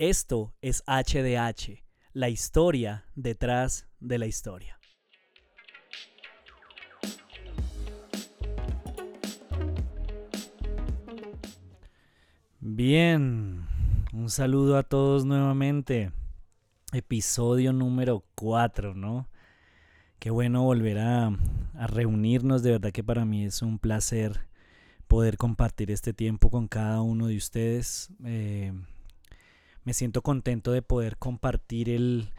Esto es HDH, la historia detrás de la historia. Bien, un saludo a todos nuevamente. Episodio número 4, ¿no? Qué bueno volver a, reunirnos, de verdad que para mí es un placer poder compartir este tiempo con cada uno de ustedes. Eh, me siento contento de poder compartir el,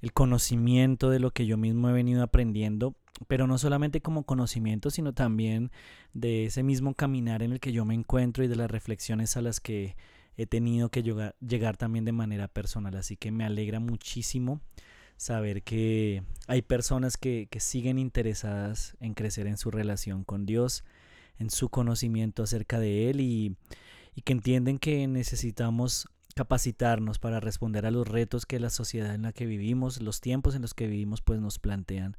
el conocimiento de lo que yo mismo he venido aprendiendo, pero no solamente como conocimiento, sino también de ese mismo caminar en el que yo me encuentro y de las reflexiones a las que he tenido que llegar, también de manera personal. Así que me alegra muchísimo saber que hay personas que, que siguen interesadas en crecer en su relación con Dios, en su conocimiento acerca de Él y, y que entienden que necesitamos capacitarnos para responder a los retos que la sociedad en la que vivimos, los tiempos en los que vivimos, pues nos plantean.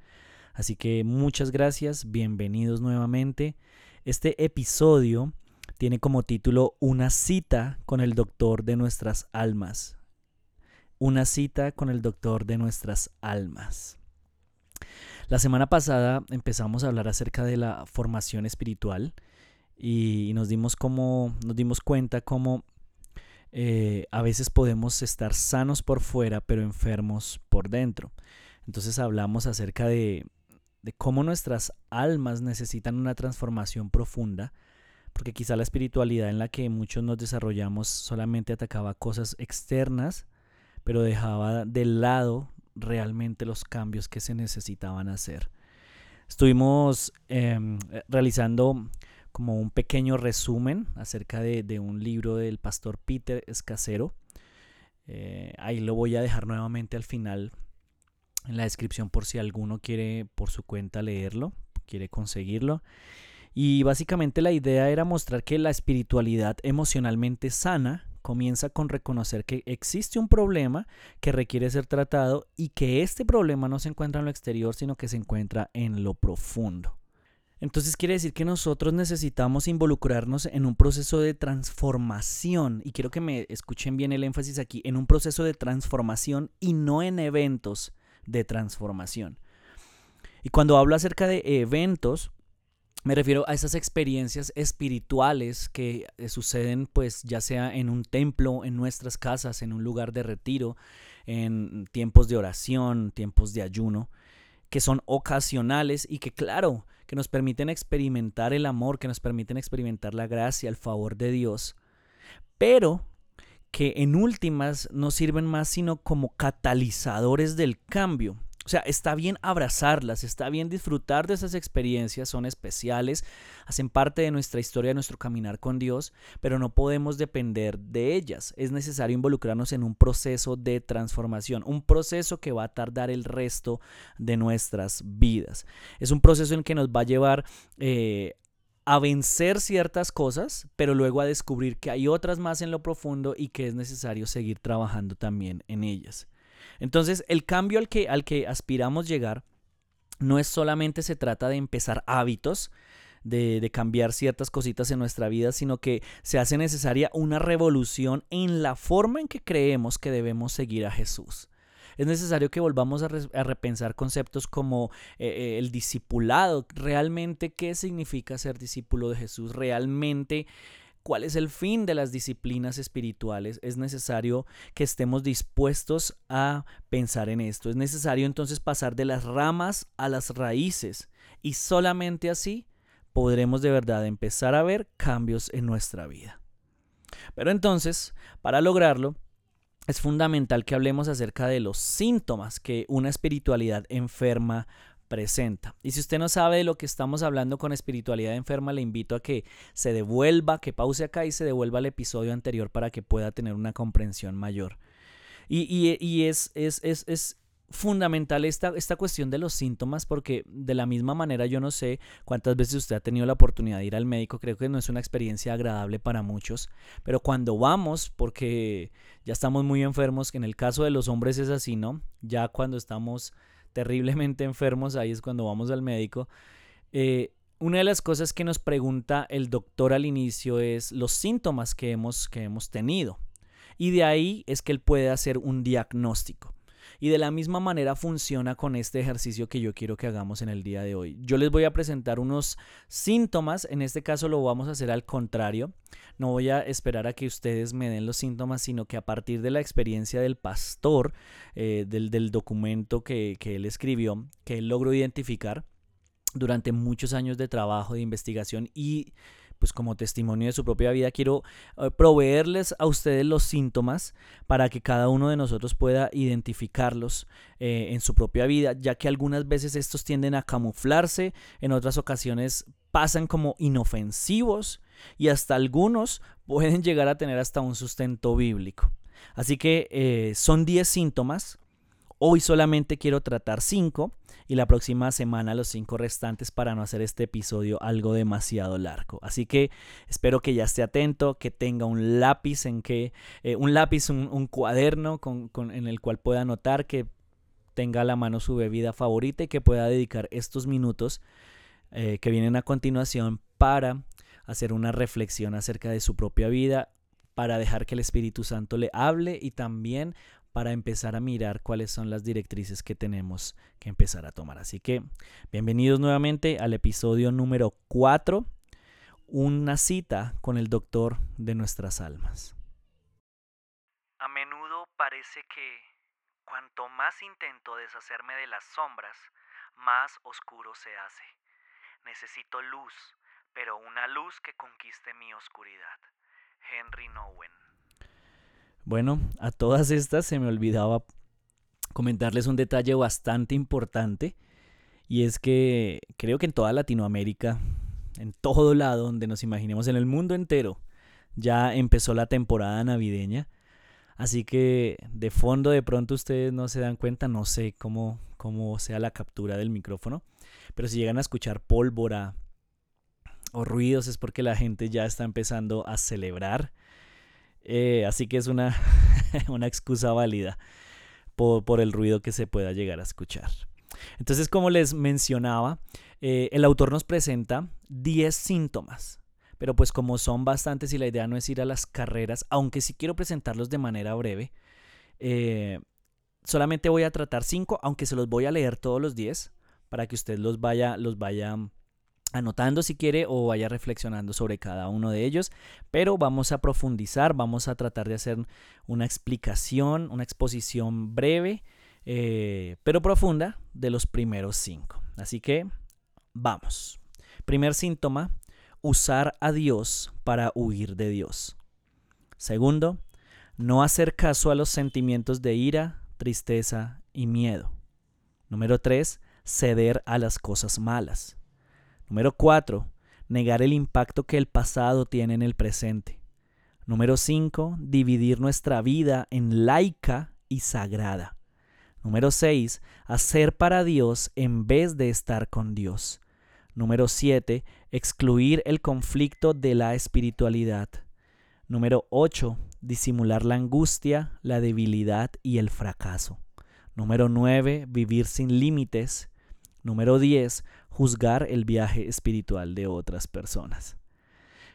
Así que muchas gracias, bienvenidos nuevamente. Este episodio tiene como título Una cita con el doctor de nuestras almas. Una cita con el doctor de nuestras almas. La semana pasada empezamos a hablar acerca de la formación espiritual y nos dimos como nos dimos cuenta cómo eh, a veces podemos estar sanos por fuera pero enfermos por dentro. Entonces hablamos acerca de, cómo nuestras almas necesitan una transformación profunda porque quizá la espiritualidad en la que muchos nos desarrollamos solamente atacaba cosas externas, pero dejaba de lado realmente los cambios que se necesitaban hacer. Estuvimos em, realizando como un pequeño resumen acerca de, un libro del pastor Peter Escasero. Eh, ahí lo voy a dejar nuevamente al final en la descripción por si alguno quiere por su cuenta leerlo, quiere conseguirlo. Y básicamente la idea era mostrar que la espiritualidad emocionalmente sana comienza con reconocer que existe un problema que requiere ser tratado y que este problema no se encuentra en lo exterior, sino que se encuentra en lo profundo. Entonces quiere decir que nosotros necesitamos involucrarnos en un proceso de transformación, y quiero que me escuchen bien el énfasis aquí, en un proceso de transformación y no en eventos de transformación. Y cuando hablo acerca de eventos, me refiero a esas experiencias espirituales que eh, suceden pues ya sea en un templo, en nuestras casas, en un lugar de retiro, en tiempos de oración, tiempos de ayuno, que son ocasionales y que claro, que nos permiten experimentar el amor, que nos permiten experimentar la gracia, el favor de Dios, pero que en últimas no sirven más sino como catalizadores del cambio. O sea, está bien abrazarlas, está bien disfrutar de esas experiencias, son especiales, hacen parte de nuestra historia, de nuestro caminar con Dios, pero no podemos depender de ellas. Es necesario involucrarnos en un proceso de transformación, un proceso que va a tardar el resto de nuestras vidas. Es un proceso en que nos va a llevar eh, a vencer ciertas cosas, pero luego a descubrir que hay otras más en lo profundo y que es necesario seguir trabajando también en ellas. Entonces, el cambio al que, al que aspiramos llegar no es solamente se trata de empezar hábitos, de, cambiar ciertas cositas en nuestra vida, sino que se hace necesaria una revolución en la forma en que creemos que debemos seguir a Jesús. Es necesario que volvamos a, repensar conceptos como eh, eh, el discipulado, realmente qué significa ser discípulo de Jesús, realmente cuál es el fin de las disciplinas espirituales, es necesario que estemos dispuestos a pensar en esto. Es necesario entonces pasar de las ramas a las raíces y solamente así podremos de verdad empezar a ver cambios en nuestra vida. Pero entonces, para lograrlo, es fundamental que hablemos acerca de los síntomas que una espiritualidad enferma presenta. Y si usted no sabe de lo que estamos hablando con espiritualidad enferma, le invito a que se devuelva, que pause acá y se devuelva al episodio anterior para que pueda tener una comprensión mayor. Y, es, es, es, es fundamental esta, esta cuestión de los síntomas porque de la misma manera yo no sé cuántas veces usted ha tenido la oportunidad de ir al médico, creo que no es una experiencia agradable para muchos, pero cuando vamos, porque ya estamos muy enfermos, que en el caso de los hombres es así, ¿no? Ya cuando estamos terriblemente enfermos, ahí es cuando vamos al médico. Eh, una de las cosas que nos pregunta el doctor al inicio es los síntomas que hemos, que hemos tenido. y de ahí es que él puede hacer un diagnóstico. Y de la misma manera funciona con este ejercicio que yo quiero que hagamos en el día de hoy. Yo les voy a presentar unos síntomas, en este caso lo vamos a hacer al contrario. No voy a esperar a que ustedes me den los síntomas, sino que a partir de la experiencia del pastor, eh, del, documento que, que él escribió, que él logró identificar durante muchos años de trabajo, de investigación y pues como testimonio de su propia vida, quiero eh, proveerles a ustedes los síntomas para que cada uno de nosotros pueda identificarlos eh, en su propia vida, ya que algunas veces estos tienden a camuflarse, en otras ocasiones pasan como inofensivos y hasta algunos pueden llegar a tener hasta un sustento bíblico. Así que eh, son 10 síntomas Hoy solamente quiero tratar cinco y la próxima semana los cinco restantes para no hacer este episodio algo demasiado largo. Así que espero que ya esté atento, que tenga un lápiz en que, eh, un lápiz, un, cuaderno con, en el cual pueda anotar, que tenga a la mano su bebida favorita y que pueda dedicar estos minutos eh, que vienen a continuación para hacer una reflexión acerca de su propia vida, para dejar que el Espíritu Santo le hable y también para empezar a mirar cuáles son las directrices que tenemos que empezar a tomar. Así que bienvenidos nuevamente al episodio número 4, una cita con el doctor de nuestras almas. A menudo parece que cuanto más intento deshacerme de las sombras, más oscuro se hace. Necesito luz, pero una luz que conquiste mi oscuridad. Henry Nowen bueno, a todas estas se me olvidaba comentarles un detalle bastante importante y es que creo que en toda Latinoamérica, en todo lado donde nos imaginemos, en el mundo entero, ya empezó la temporada navideña. Así que de fondo de pronto ustedes no se dan cuenta, no sé cómo, cómo sea la captura del micrófono, pero si llegan a escuchar pólvora o ruidos es porque la gente ya está empezando a celebrar eh, así que es una, una excusa válida por, por, el ruido que se pueda llegar a escuchar. Entonces, como les mencionaba, eh, el autor nos presenta 10 síntomas. Pero pues como son bastantes y la idea no es ir a las carreras, aunque sí quiero presentarlos de manera breve, eh, solamente voy a tratar 5, aunque se los voy a leer todos los 10 para que usted los vaya, los vaya anotando si quiere o vaya reflexionando sobre cada uno de ellos, pero vamos a profundizar, vamos a tratar de hacer una explicación, una exposición breve, eh, pero profunda de los primeros cinco. Así que vamos. Primer síntoma, usar a Dios para huir de Dios. Segundo, no hacer caso a los sentimientos de ira, tristeza y miedo. Número tres, ceder a las cosas malas. Número 4. Negar el impacto que el pasado tiene en el presente. Número 5. Dividir nuestra vida en laica y sagrada. Número 6. Hacer para Dios en vez de estar con Dios. Número 7. Excluir el conflicto de la espiritualidad. Número 8. Disimular la angustia, la debilidad y el fracaso. Número 9. Vivir sin límites. Número 10 juzgar el viaje espiritual de otras personas.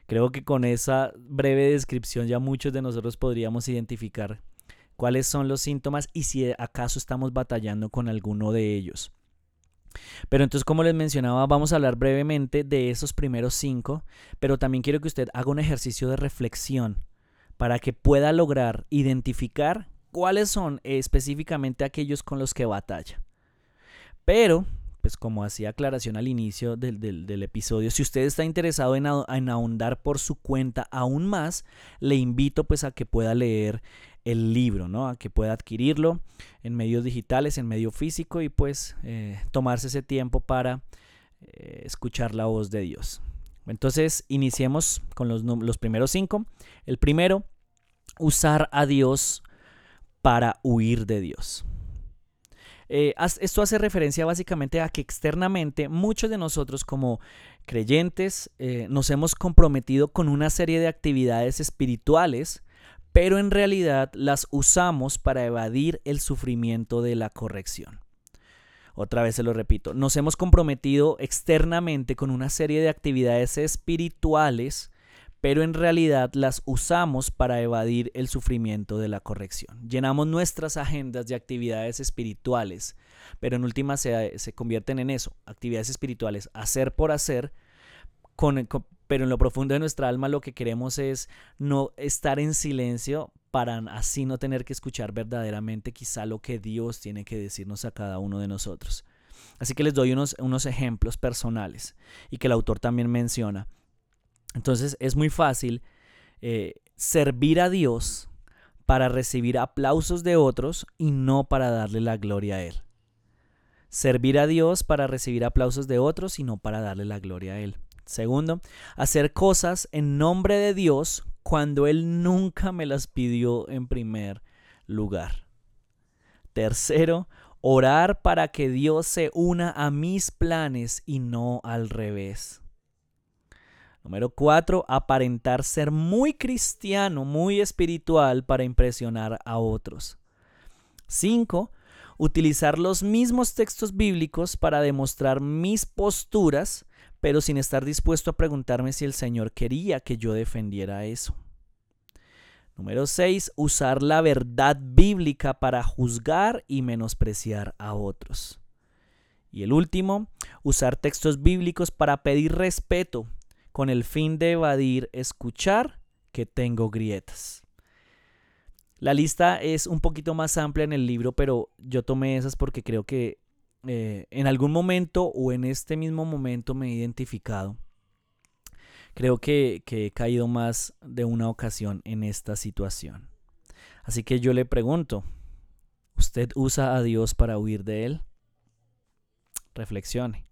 Creo que con esa breve descripción ya muchos de nosotros podríamos identificar cuáles son los síntomas y si acaso estamos batallando con alguno de ellos. Pero entonces, como les mencionaba, vamos a hablar brevemente de esos primeros cinco, pero también quiero que usted haga un ejercicio de reflexión para que pueda lograr identificar cuáles son específicamente aquellos con los que batalla. Pero pues como hacía aclaración al inicio del, episodio, si usted está interesado en, ahondar por su cuenta aún más, le invito pues a que pueda leer el libro, ¿no? A que pueda adquirirlo en medios digitales, en medio físico y pues eh, tomarse ese tiempo para eh, escuchar la voz de Dios. Entonces, iniciemos con los, los primeros cinco. El primero, usar a Dios para huir de Dios. Eh, esto hace referencia básicamente a que externamente muchos de nosotros como creyentes eh, nos hemos comprometido con una serie de actividades espirituales, pero en realidad las usamos para evadir el sufrimiento de la corrección. Otra vez se lo repito, nos hemos comprometido externamente con una serie de actividades espirituales, pero en realidad las usamos para evadir el sufrimiento de la corrección. Llenamos nuestras agendas de actividades espirituales, pero en última se, se convierten en eso, actividades espirituales, hacer por hacer, pero en lo profundo de nuestra alma lo que queremos es no estar en silencio para así no tener que escuchar verdaderamente quizá lo que Dios tiene que decirnos a cada uno de nosotros. Así que les doy unos, unos ejemplos personales y que el autor también menciona. Entonces es muy fácil eh, servir a Dios para recibir aplausos de otros y no para darle la gloria a Él. Servir a Dios para recibir aplausos de otros y no para darle la gloria a Él. Segundo, hacer cosas en nombre de Dios cuando Él nunca me las pidió en primer lugar. Tercero, orar para que Dios se una a mis planes y no al revés. Número cuatro, aparentar ser muy cristiano, muy espiritual para impresionar a otros. Cinco, utilizar los mismos textos bíblicos para demostrar mis posturas pero sin estar dispuesto a preguntarme si el Señor quería que yo defendiera eso. Número 6. Usar la verdad bíblica para juzgar y menospreciar a otros. Y el último, usar textos bíblicos para pedir respeto con el fin de evadir escuchar que tengo grietas. La lista es un poquito más amplia en el libro, pero yo tomé esas porque creo que eh, en algún momento o en este mismo momento me he identificado. Creo que, que he caído más de una ocasión en esta situación. Así que yo le pregunto, ¿usted usa a Dios para huir de Él? Reflexione.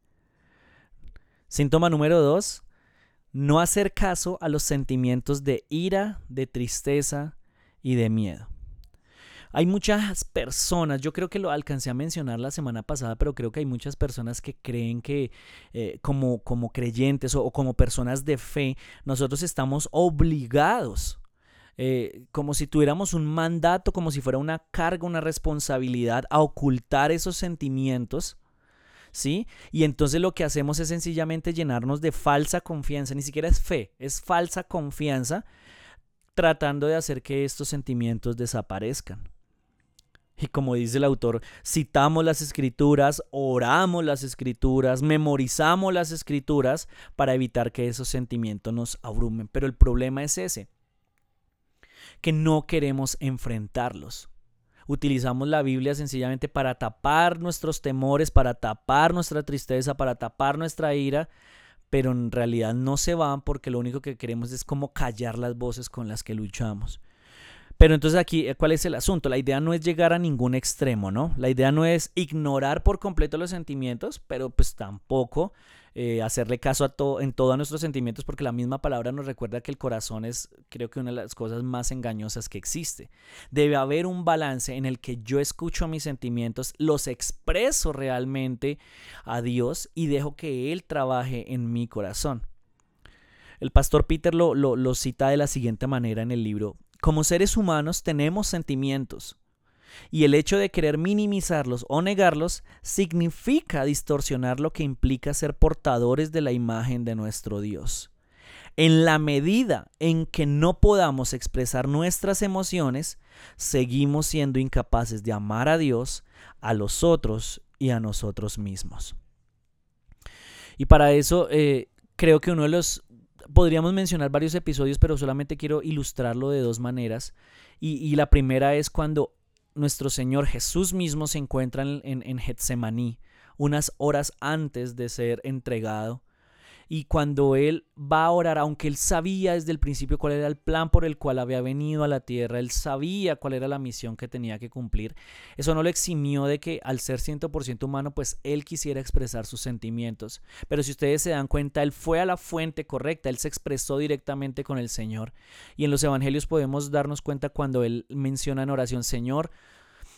Síntoma número dos, no hacer caso a los sentimientos de ira, de tristeza y de miedo. Hay muchas personas, yo creo que lo alcancé a mencionar la semana pasada, pero creo que hay muchas personas que creen que eh, como, como creyentes o, como personas de fe, nosotros estamos obligados eh, como si tuviéramos un mandato, como si fuera una carga, una responsabilidad a ocultar esos sentimientos. ¿Sí? Y entonces lo que hacemos es sencillamente llenarnos de falsa confianza, ni siquiera es fe, es falsa confianza, tratando de hacer que estos sentimientos desaparezcan. Y como dice el autor, citamos las escrituras, oramos las escrituras, memorizamos las escrituras para evitar que esos sentimientos nos abrumen. Pero el problema es ese, que no queremos enfrentarlos. Utilizamos la Biblia sencillamente para tapar nuestros temores, para tapar nuestra tristeza, para tapar nuestra ira, pero en realidad no se van porque lo único que queremos es como callar las voces con las que luchamos. Pero entonces aquí, eh, ¿cuál es el asunto? La idea no es llegar a ningún extremo, ¿no? La idea no es ignorar por completo los sentimientos, pero pues tampoco eh, hacerle caso a todo, en todos nuestros sentimientos, porque la misma palabra nos recuerda que el corazón es, creo que una de las cosas más engañosas que existe. Debe haber un balance en el que yo escucho mis sentimientos, los expreso realmente a Dios y dejo que Él trabaje en mi corazón. El pastor Peter lo cita de la siguiente manera en el libro como seres humanos tenemos sentimientos. Y el hecho de querer minimizarlos o negarlos significa distorsionar lo que implica ser portadores de la imagen de nuestro Dios. En la medida en que no podamos expresar nuestras emociones, seguimos siendo incapaces de amar a Dios, a los otros y a nosotros mismos. Y para eso eh, creo que uno de los podríamos mencionar varios episodios, pero solamente quiero ilustrarlo de dos maneras. Y, la primera es cuando nuestro Señor Jesús mismo se encuentra en, en, en Getsemaní, unas horas antes de ser entregado y cuando él va a orar, aunque él sabía desde el principio cuál era el plan por el cual había venido a la tierra, él sabía cuál era la misión que tenía que cumplir, eso no lo eximió de que al ser 100% humano, pues él quisiera expresar sus sentimientos. Pero si ustedes se dan cuenta, él fue a la fuente correcta, él se expresó directamente con el Señor. Y en los evangelios podemos darnos cuenta cuando él menciona en oración, Señor,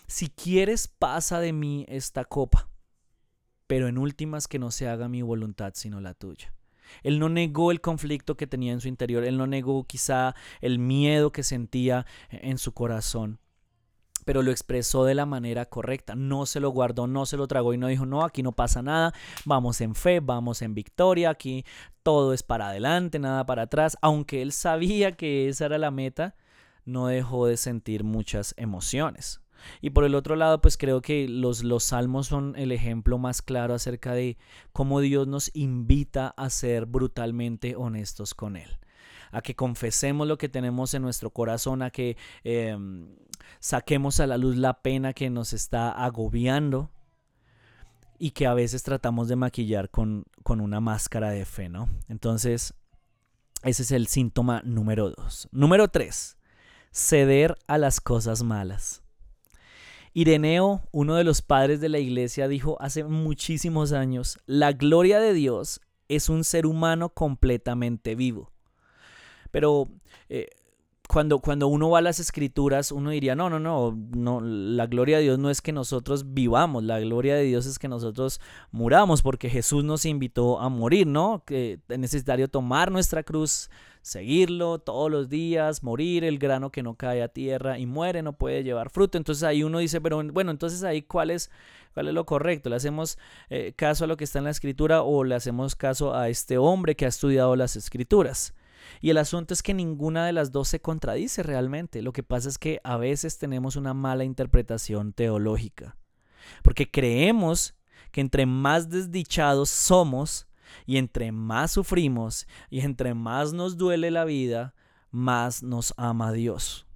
si quieres, pasa de mí esta copa pero en últimas que no se haga mi voluntad sino la tuya. Él no negó el conflicto que tenía en su interior, él no negó quizá el miedo que sentía en su corazón, pero lo expresó de la manera correcta. No se lo guardó, no se lo tragó y no dijo, no, aquí no pasa nada, vamos en fe, vamos en victoria, aquí todo es para adelante, nada para atrás. Aunque él sabía que esa era la meta, no dejó de sentir muchas emociones. Y por el otro lado, pues creo que los, los salmos son el ejemplo más claro acerca de cómo Dios nos invita a ser brutalmente honestos con Él a que confesemos lo que tenemos en nuestro corazón, a que em, saquemos a la luz la pena que nos está agobiando y que a veces tratamos de maquillar con, con una máscara de fe, ¿no? Entonces, ese es el síntoma número dos. Número tres, ceder a las cosas malas. Ireneo, uno de los padres de la iglesia, dijo hace muchísimos años, la gloria de Dios es un ser humano completamente vivo. Pero eh, cuando, cuando uno va a las escrituras, uno diría, no, no, no, no, la gloria de Dios no es que nosotros vivamos, la gloria de Dios es que nosotros muramos, porque Jesús nos invitó a morir, ¿no? Que es necesario tomar nuestra cruz, seguirlo todos los días, morir, el grano que no cae a tierra y muere, no puede llevar fruto. Entonces ahí uno dice, pero bueno, entonces ahí cuál es, cuál es lo correcto, le hacemos eh, caso a lo que está en la escritura o le hacemos caso a este hombre que ha estudiado las escrituras. Y el asunto es que ninguna de las dos se contradice realmente. Lo que pasa es que a veces tenemos una mala interpretación teológica. Porque creemos que entre más desdichados somos y entre más sufrimos y entre más nos duele la vida, más nos ama Dios.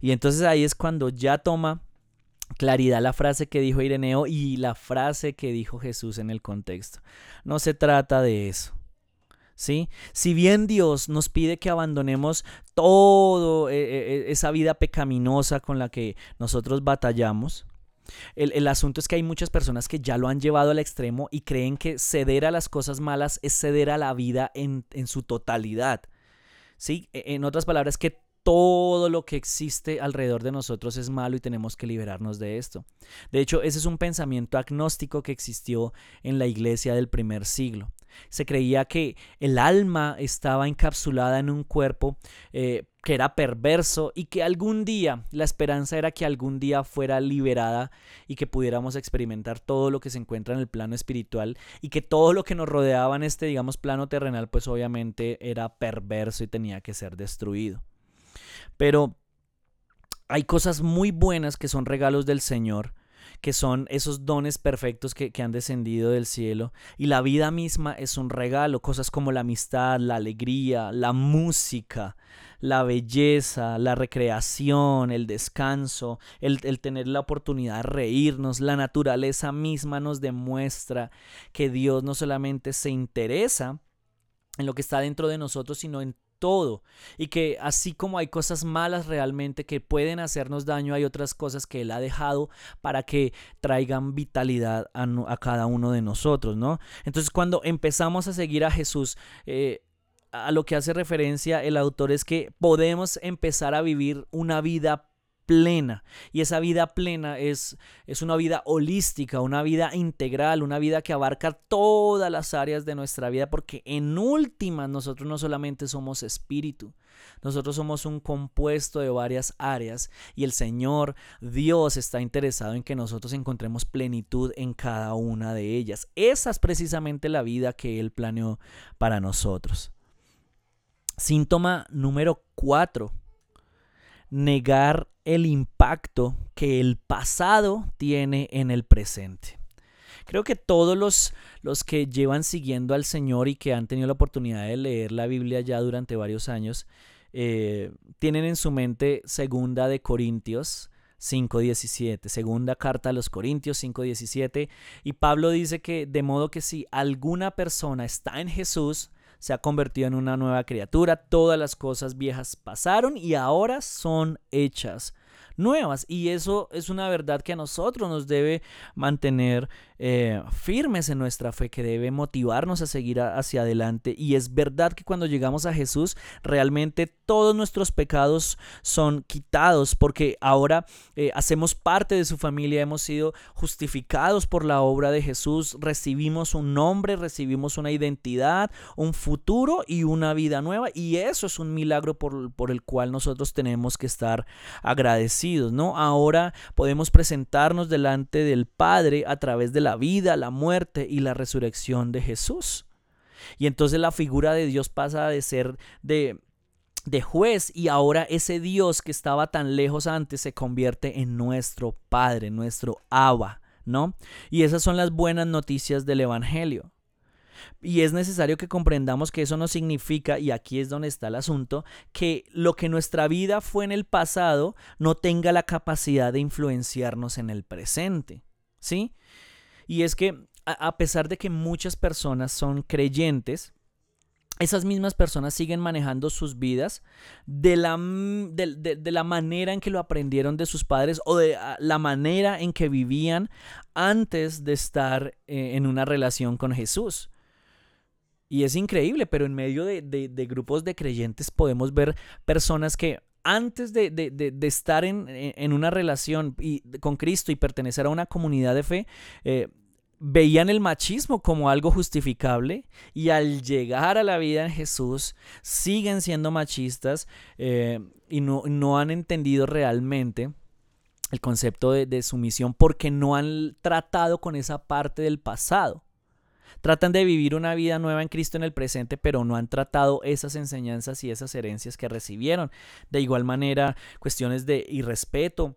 Y entonces ahí es cuando ya toma claridad la frase que dijo Ireneo y la frase que dijo Jesús en el contexto. No se trata de eso. ¿Sí? Si bien Dios nos pide que abandonemos todo eh, eh, eh, esa vida pecaminosa con la que nosotros batallamos, el, asunto es que hay muchas personas que ya lo han llevado al extremo y creen que ceder a las cosas malas es ceder a la vida en, en su totalidad. ¿Sí? E, en otras palabras, que todo lo que existe alrededor de nosotros es malo y tenemos que liberarnos de esto. De hecho, ese es un pensamiento agnóstico que existió en la iglesia del primer siglo. Se creía que el alma estaba encapsulada en un cuerpo eh, que era perverso y que algún día, la esperanza era que algún día fuera liberada y que pudiéramos experimentar todo lo que se encuentra en el plano espiritual y que todo lo que nos rodeaba en este, digamos, plano terrenal, pues obviamente era perverso y tenía que ser destruido. Pero hay cosas muy buenas que son regalos del Señor que son esos dones perfectos que, han descendido del cielo. Y la vida misma es un regalo, cosas como la amistad, la alegría, la música, la belleza, la recreación, el descanso, el, el, tener la oportunidad de reírnos, la naturaleza misma nos demuestra que Dios no solamente se interesa en lo que está dentro de nosotros, sino en todo. Y que así como hay cosas malas realmente que pueden hacernos daño, hay otras cosas que Él ha dejado para que traigan vitalidad a, cada uno de nosotros, ¿no? Entonces cuando empezamos a seguir a Jesús, eh, a lo que hace referencia el autor es que podemos empezar a vivir una vida plena. Y esa vida plena es, es una vida holística, una vida integral, una vida que abarca todas las áreas de nuestra vida, porque en última nosotros no solamente somos espíritu, nosotros somos un compuesto de varias áreas y el Señor Dios está interesado en que nosotros encontremos plenitud en cada una de ellas. Esa es precisamente la vida que Él planeó para nosotros. Síntoma número cuatro negar el impacto que el pasado tiene en el presente. Creo que todos los, los que llevan siguiendo al Señor y que han tenido la oportunidad de leer la Biblia ya durante varios años, eh, tienen en su mente segunda de Corintios 5.17, segunda carta a los Corintios 5.17, y Pablo dice que de modo que si alguna persona está en Jesús, se ha convertido en una nueva criatura, todas las cosas viejas pasaron y ahora son hechas nuevas. Y eso es una verdad que a nosotros nos debe mantener eh, firmes en nuestra fe, que debe motivarnos a seguir hacia adelante. Y es verdad que cuando llegamos a Jesús, realmente todos nuestros pecados son quitados, porque ahora eh, hacemos parte de su familia, hemos sido justificados por la obra de Jesús, recibimos un nombre, recibimos una identidad, un futuro y una vida nueva. Y eso es un milagro por, por el cual nosotros tenemos que estar agradecidos ¿no? Ahora podemos presentarnos delante del Padre a través de la vida, la muerte y la resurrección de Jesús. Y entonces la figura de Dios pasa de ser de, de juez y ahora ese Dios que estaba tan lejos antes se convierte en nuestro Padre, nuestro Abba, ¿no? Y esas son las buenas noticias del Evangelio. Y es necesario que comprendamos que eso no significa, y aquí es donde está el asunto, que lo que nuestra vida fue en el pasado no tenga la capacidad de influenciarnos en el presente. ¿Sí? Y es que a pesar de que muchas personas son creyentes, esas mismas personas siguen manejando sus vidas de la, de, la, manera en que lo aprendieron de sus padres o de la manera en que vivían antes de estar eh, en una relación con Jesús. Y es increíble, pero en medio de, grupos de creyentes podemos ver personas que antes de, estar en, una relación y, con Cristo y pertenecer a una comunidad de fe, eh, veían el machismo como algo justificable y al llegar a la vida en Jesús siguen siendo machistas eh, y no, han entendido realmente el concepto de sumisión porque no han tratado con esa parte del pasado. Tratan de vivir una vida nueva en Cristo en el presente, pero no han tratado esas enseñanzas y esas herencias que recibieron. De igual manera, cuestiones de irrespeto,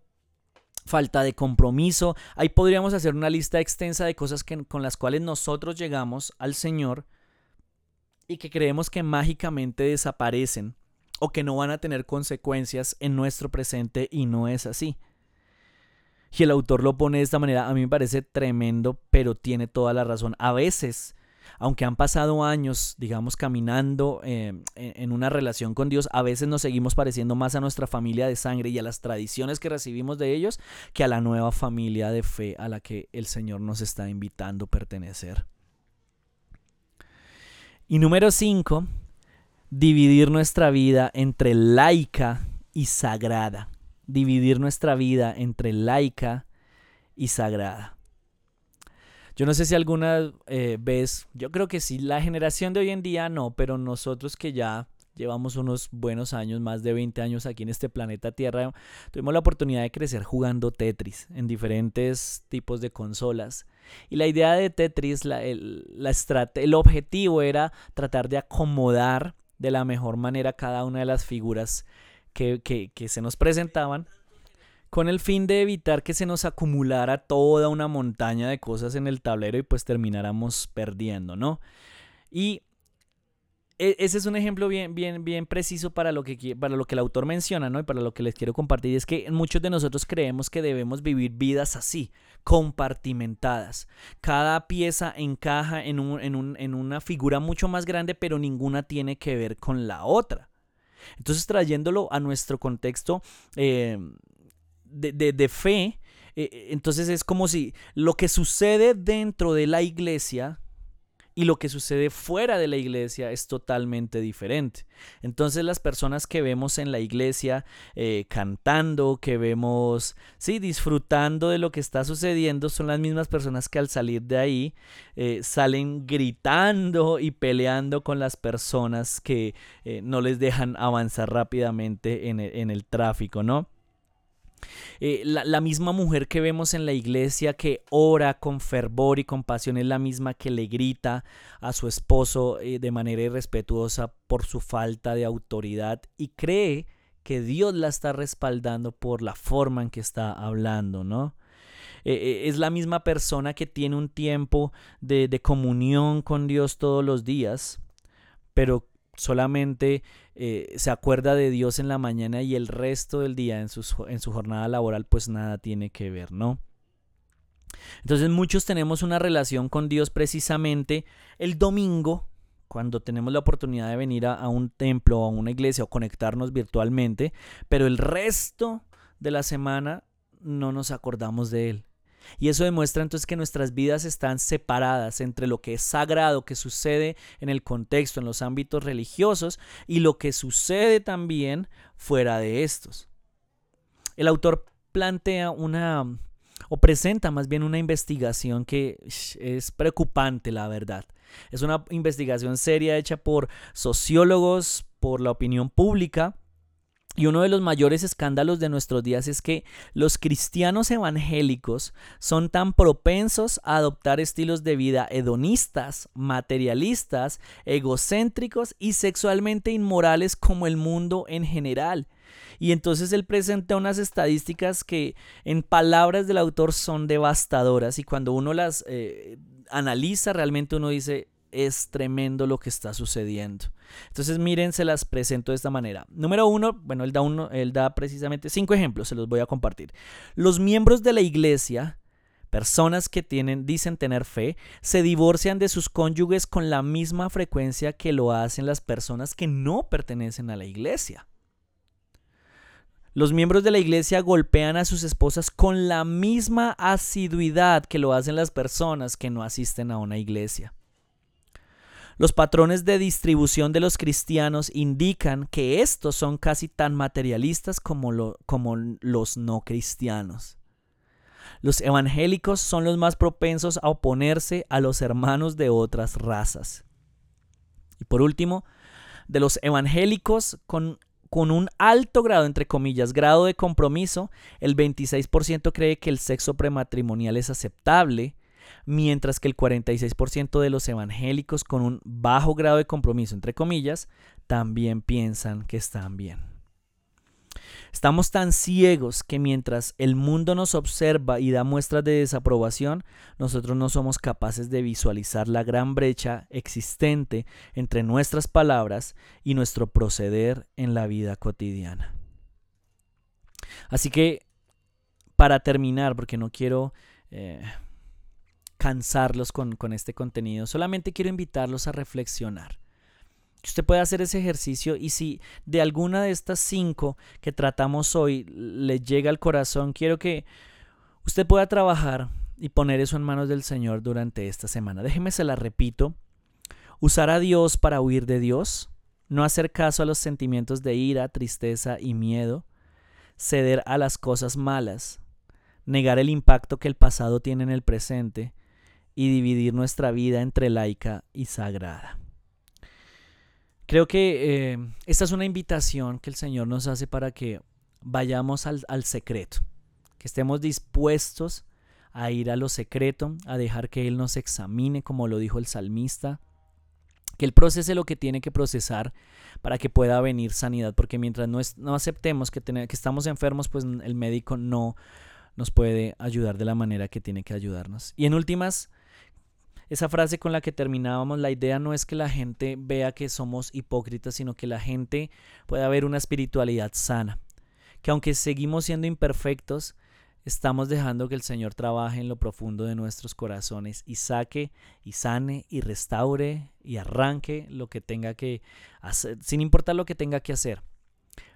falta de compromiso. Ahí podríamos hacer una lista extensa de cosas que, con las cuales nosotros llegamos al Señor y que creemos que mágicamente desaparecen o que no van a tener consecuencias en nuestro presente y no es así. Y el autor lo pone de esta manera, a mí me parece tremendo, pero tiene toda la razón. A veces, aunque han pasado años, digamos, caminando em, en una relación con Dios, a veces nos seguimos pareciendo más a nuestra familia de sangre y a las tradiciones que recibimos de ellos que a la nueva familia de fe a la que el Señor nos está invitando a pertenecer. Y número 5, dividir nuestra vida entre laica y sagrada dividir nuestra vida entre laica y sagrada. Yo no sé si alguna eh, vez, yo creo que sí, la generación de hoy en día no, pero nosotros que ya llevamos unos buenos años, más de 20 años aquí en este planeta Tierra, tuvimos la oportunidad de crecer jugando Tetris en diferentes tipos de consolas. Y la idea de Tetris, la, el, el objetivo era tratar de acomodar de la mejor manera cada una de las figuras que, se nos presentaban con el fin de evitar que se nos acumulara toda una montaña de cosas en el tablero y pues termináramos perdiendo, ¿no? Y e, ese es un ejemplo bien, bien, bien preciso para lo, que, para lo que el autor menciona, ¿no? Y para lo que les quiero compartir. Es que muchos de nosotros creemos que debemos vivir vidas así, compartimentadas. Cada pieza encaja en, en una figura mucho más grande, pero ninguna tiene que ver con la otra. Entonces, trayéndolo a nuestro contexto eh, de, fe, eh, entonces es como si lo que sucede dentro de la iglesia y lo que sucede fuera de la iglesia es totalmente diferente. Entonces las personas que vemos en la iglesia eh, cantando, que vemos, sí, disfrutando de lo que está sucediendo, son las mismas personas que al salir de ahí eh, salen gritando y peleando con las personas que eh, no les dejan avanzar rápidamente en en el tráfico, ¿no? Eh, la, misma mujer que vemos en la iglesia que ora con fervor y compasión es la misma que le grita a su esposo eh, de manera irrespetuosa por su falta de autoridad y cree que Dios la está respaldando por la forma en que está hablando, ¿no? Eh, es la misma persona que tiene un tiempo de, de comunión con Dios todos los días, pero solamente eh, se acuerda de Dios en la mañana y el resto del día en, en su jornada laboral pues nada tiene que ver, ¿no? Entonces muchos tenemos una relación con Dios precisamente el domingo, cuando tenemos la oportunidad de venir a, a, un templo o a una iglesia o conectarnos virtualmente, pero el resto de la semana no nos acordamos de Él. Y eso demuestra entonces que nuestras vidas están separadas entre lo que es sagrado, que sucede en el contexto, en los ámbitos religiosos, y lo que sucede también fuera de estos. El autor plantea una, o presenta más bien una investigación que es preocupante, la verdad. Es una investigación seria hecha por sociólogos, por la opinión pública, Y uno de los mayores escándalos de nuestros días es que los cristianos evangélicos son tan propensos a adoptar estilos de vida hedonistas, materialistas, egocéntricos y sexualmente inmorales como el mundo en general. Y entonces él presenta unas estadísticas que en palabras del autor son devastadoras y cuando uno las eh, analiza realmente uno dice, es tremendo lo que está sucediendo. Entonces, miren, se las presento de esta manera. Número uno, bueno, él da, uno, da precisamente cinco ejemplos, se los voy a compartir. Los miembros de la iglesia, personas que tienen, dicen tener fe, se divorcian de sus cónyuges con la misma frecuencia que lo hacen las personas que no pertenecen a la iglesia. Los miembros de la iglesia golpean a sus esposas con la misma asiduidad que lo hacen las personas que no asisten a una iglesia. Los patrones de distribución de los cristianos indican que estos son casi tan materialistas como, como los no cristianos. Los evangélicos son los más propensos a oponerse a los hermanos de otras razas. Y por último, de los evangélicos con, con un alto grado, entre comillas, grado de compromiso, el 26% cree que el sexo prematrimonial es aceptable mientras que el 46% de los evangélicos con un bajo grado de compromiso, entre comillas, también piensan que están bien. Estamos tan ciegos que mientras el mundo nos observa y da muestras de desaprobación, nosotros no somos capaces de visualizar la gran brecha existente entre nuestras palabras y nuestro proceder en la vida cotidiana. Así que, para terminar, porque no quiero eh, cansarlos con, este contenido. Solamente quiero invitarlos a reflexionar. Usted puede hacer ese ejercicio y si de alguna de estas cinco que tratamos hoy le llega al corazón, quiero que usted pueda trabajar y poner eso en manos del Señor durante esta semana. Déjeme se la repito. Usar a Dios para huir de Dios. No hacer caso a los sentimientos de ira, tristeza y miedo. Ceder a las cosas malas. Negar el impacto que el pasado tiene en el presente y dividir nuestra vida entre laica y sagrada. Creo que eh, esta es una invitación que el Señor nos hace para que vayamos al, al secreto, que estemos dispuestos a ir a lo secreto, a dejar que Él nos examine, como lo dijo el salmista, que Él procese lo que tiene que procesar para que pueda venir sanidad, porque mientras no, no aceptemos que, que estamos enfermos, pues el médico no nos puede ayudar de la manera que tiene que ayudarnos. Y en últimas, esa frase con la que terminábamos, la idea no es que la gente vea que somos hipócritas, sino que la gente pueda ver una espiritualidad sana. Que aunque seguimos siendo imperfectos, estamos dejando que el Señor trabaje en lo profundo de nuestros corazones y saque y sane y restaure y arranque lo que tenga que hacer, sin importar lo que tenga que hacer.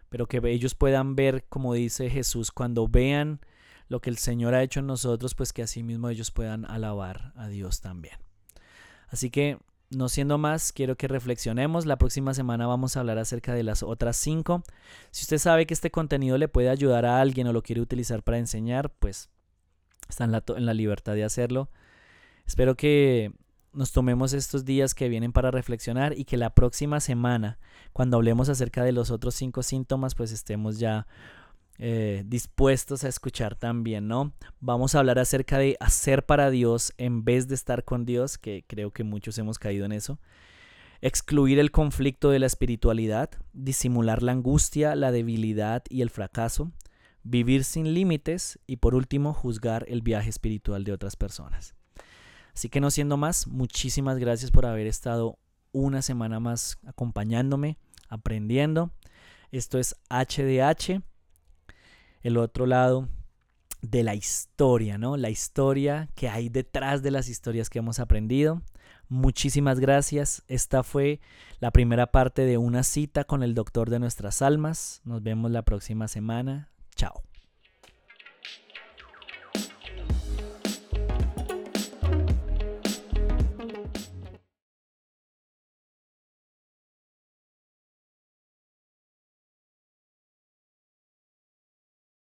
Pero que ellos puedan ver, como dice Jesús, cuando vean lo que el Señor ha hecho en nosotros, pues que así mismo ellos puedan alabar a Dios también. Así que, no siendo más, quiero que reflexionemos. La próxima semana vamos a hablar acerca de las otras cinco. Si usted sabe que este contenido le puede ayudar a alguien o lo quiere utilizar para enseñar, pues está en la, libertad de hacerlo. Espero que nos tomemos estos días que vienen para reflexionar y que la próxima semana, cuando hablemos acerca de los otros cinco síntomas, pues estemos ya eh, dispuestos a escuchar también, ¿no? Vamos a hablar acerca de hacer para Dios en vez de estar con Dios, que creo que muchos hemos caído en eso. Excluir el conflicto de la espiritualidad, disimular la angustia, la debilidad y el fracaso, vivir sin límites y por último juzgar el viaje espiritual de otras personas. Así que no siendo más, muchísimas gracias por haber estado una semana más acompañándome, aprendiendo. Esto es HDH el otro lado de la historia, ¿no? La historia que hay detrás de las historias que hemos aprendido. Muchísimas gracias. Esta fue la primera parte de una cita con el doctor de nuestras almas. Nos vemos la próxima semana. Chao.